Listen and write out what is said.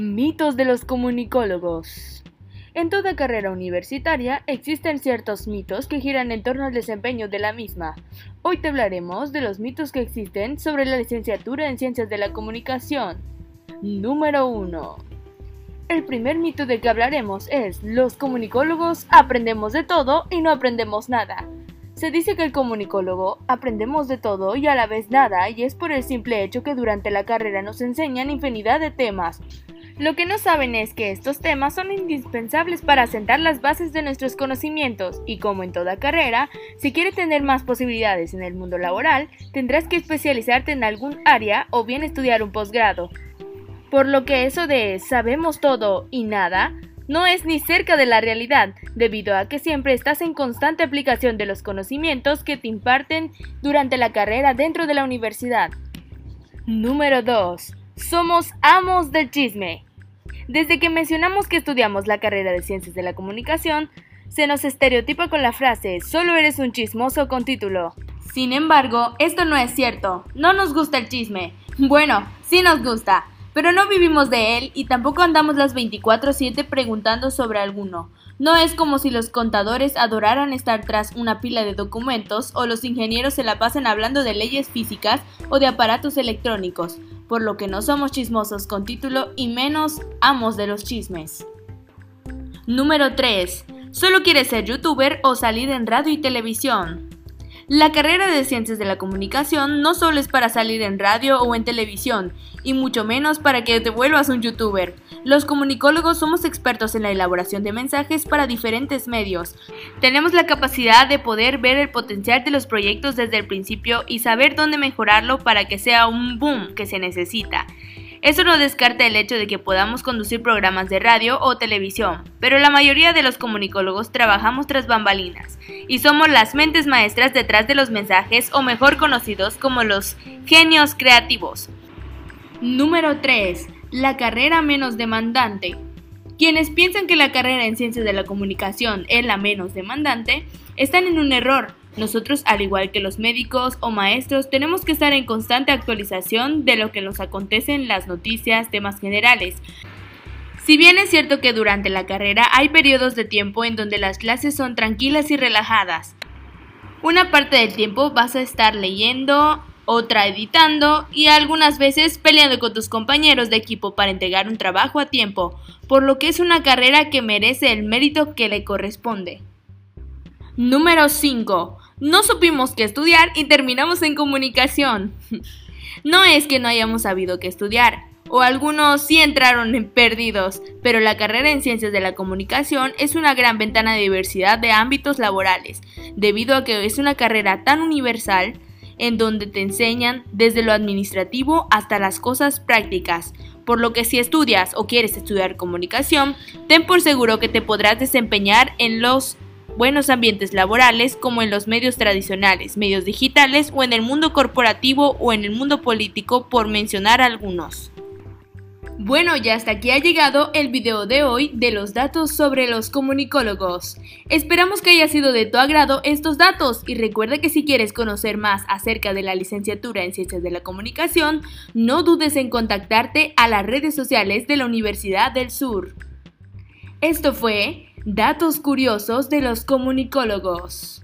Mitos de los comunicólogos. En toda carrera universitaria existen ciertos mitos que giran en torno al desempeño de la misma. Hoy te hablaremos de los mitos que existen sobre la licenciatura en Ciencias de la Comunicación. Número 1. El primer mito de que hablaremos es, los comunicólogos aprendemos de todo y no aprendemos nada. Se dice que el comunicólogo aprendemos de todo y a la vez nada, y es por el simple hecho que durante la carrera nos enseñan infinidad de temas, lo que no saben es que estos temas son indispensables para sentar las bases de nuestros conocimientos y como en toda carrera, si quieres tener más posibilidades en el mundo laboral, tendrás que especializarte en algún área o bien estudiar un posgrado. Por lo que eso de sabemos todo y nada no es ni cerca de la realidad, debido a que siempre estás en constante aplicación de los conocimientos que te imparten durante la carrera dentro de la universidad. Número 2. Somos amos del chisme. Desde que mencionamos que estudiamos la carrera de Ciencias de la Comunicación, se nos estereotipa con la frase solo eres un chismoso con título. Sin embargo, esto no es cierto. No nos gusta el chisme. Bueno, sí nos gusta, pero no vivimos de él y tampoco andamos las 24/7 preguntando sobre alguno. No es como si los contadores adoraran estar tras una pila de documentos o los ingenieros se la pasen hablando de leyes físicas o de aparatos electrónicos, por lo que no somos chismosos con título y menos amos de los chismes. Número 3. ¿Solo quieres ser youtuber o salir en radio y televisión? La carrera de Ciencias de la Comunicación no solo es para salir en radio o en televisión, y mucho menos para que te vuelvas un youtuber. Los comunicólogos somos expertos en la elaboración de mensajes para diferentes medios. Tenemos la capacidad de poder ver el potencial de los proyectos desde el principio y saber dónde mejorarlo para que sea un boom que se necesita. Eso no descarta el hecho de que podamos conducir programas de radio o televisión, pero la mayoría de los comunicólogos trabajamos tras bambalinas y somos las mentes maestras detrás de los mensajes o mejor conocidos como los genios creativos. Número 3. La carrera menos demandante. Quienes piensan que la carrera en ciencias de la comunicación es la menos demandante, están en un error, nosotros, al igual que los médicos o maestros, tenemos que estar en constante actualización de lo que nos acontece en las noticias, temas generales. Si bien es cierto que durante la carrera hay periodos de tiempo en donde las clases son tranquilas y relajadas, una parte del tiempo vas a estar leyendo, otra editando y algunas veces peleando con tus compañeros de equipo para entregar un trabajo a tiempo, por lo que es una carrera que merece el mérito que le corresponde. Número 5. No supimos qué estudiar y terminamos en comunicación. no es que no hayamos sabido qué estudiar, o algunos sí entraron en perdidos, pero la carrera en ciencias de la comunicación es una gran ventana de diversidad de ámbitos laborales, debido a que es una carrera tan universal en donde te enseñan desde lo administrativo hasta las cosas prácticas, por lo que si estudias o quieres estudiar comunicación, ten por seguro que te podrás desempeñar en los buenos ambientes laborales como en los medios tradicionales, medios digitales o en el mundo corporativo o en el mundo político, por mencionar algunos. Bueno, ya hasta aquí ha llegado el video de hoy de los datos sobre los comunicólogos. Esperamos que haya sido de tu agrado estos datos y recuerda que si quieres conocer más acerca de la licenciatura en Ciencias de la Comunicación, no dudes en contactarte a las redes sociales de la Universidad del Sur. Esto fue Datos curiosos de los comunicólogos.